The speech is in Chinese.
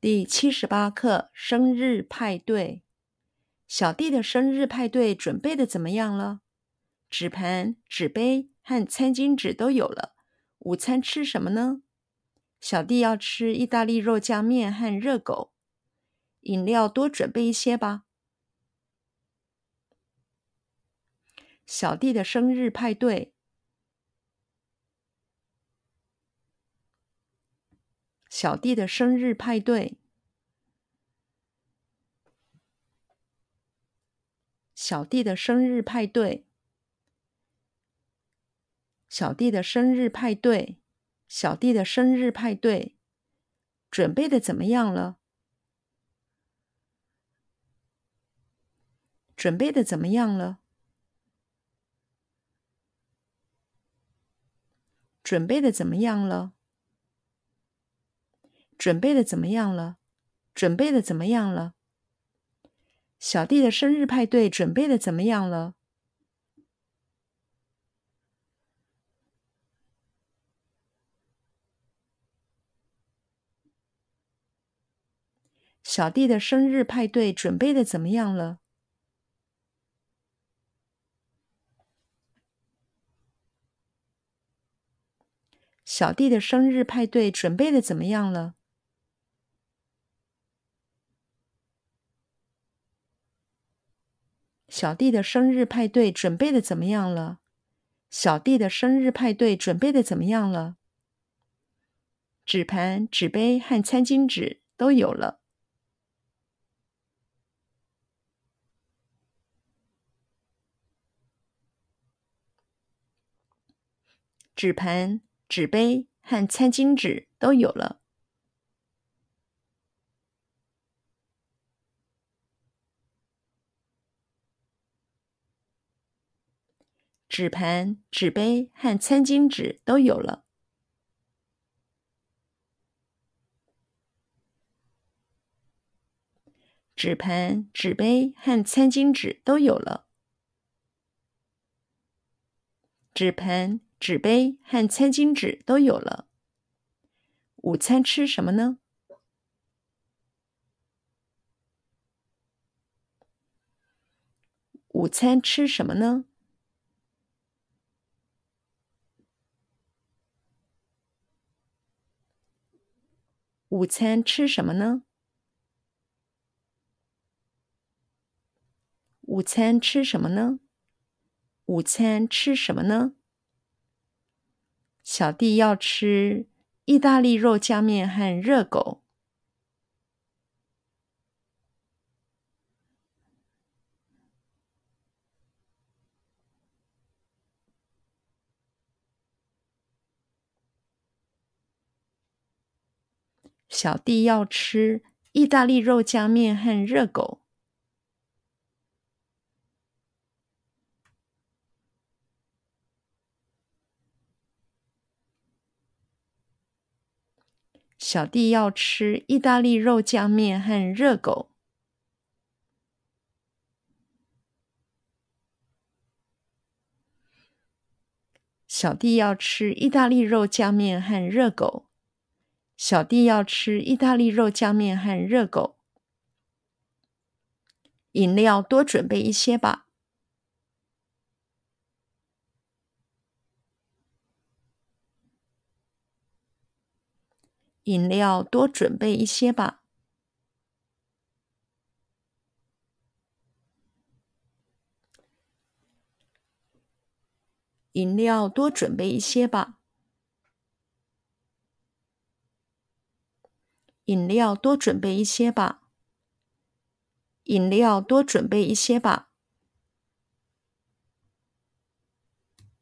第七十八课生日派对。小弟的生日派对准备的怎么样了？纸盘、纸杯和餐巾纸都有了。午餐吃什么呢？小弟要吃意大利肉酱面和热狗。饮料多准备一些吧。小弟的生日派对。小弟的生日派对，小弟的生日派对，小弟的生日派对，小弟的生日派对，准备的怎么样了？准备的怎么样了？准备的怎么样了？准备的怎么样了？准备的怎么样了？小弟的生日派对准备的怎么样了？小弟的生日派对准备的怎么样了？小弟的生日派对准备的怎么样了？小弟的生日派对准备的怎么样了？小弟的生日派对准备的怎么样了？纸盘、纸杯和餐巾纸都有了。纸盘、纸杯和餐巾纸都有了。纸盘、纸杯和餐巾纸都有了。纸盘、纸杯和餐巾纸都有了。纸盘、纸杯和餐巾纸都有了。午餐吃什么呢？午餐吃什么呢？午餐吃什么呢？午餐吃什么呢？午餐吃什么呢？小弟要吃意大利肉酱面和热狗。小弟要吃意大利肉酱面和热狗。小弟要吃意大利肉酱面和热狗。小弟要吃意大利肉酱面和热狗。小弟要吃意大利肉酱面和热狗。饮料多准备一些吧。饮料多准备一些吧。饮料多准备一些吧。饮料多准备一些吧。饮料多准备一些吧。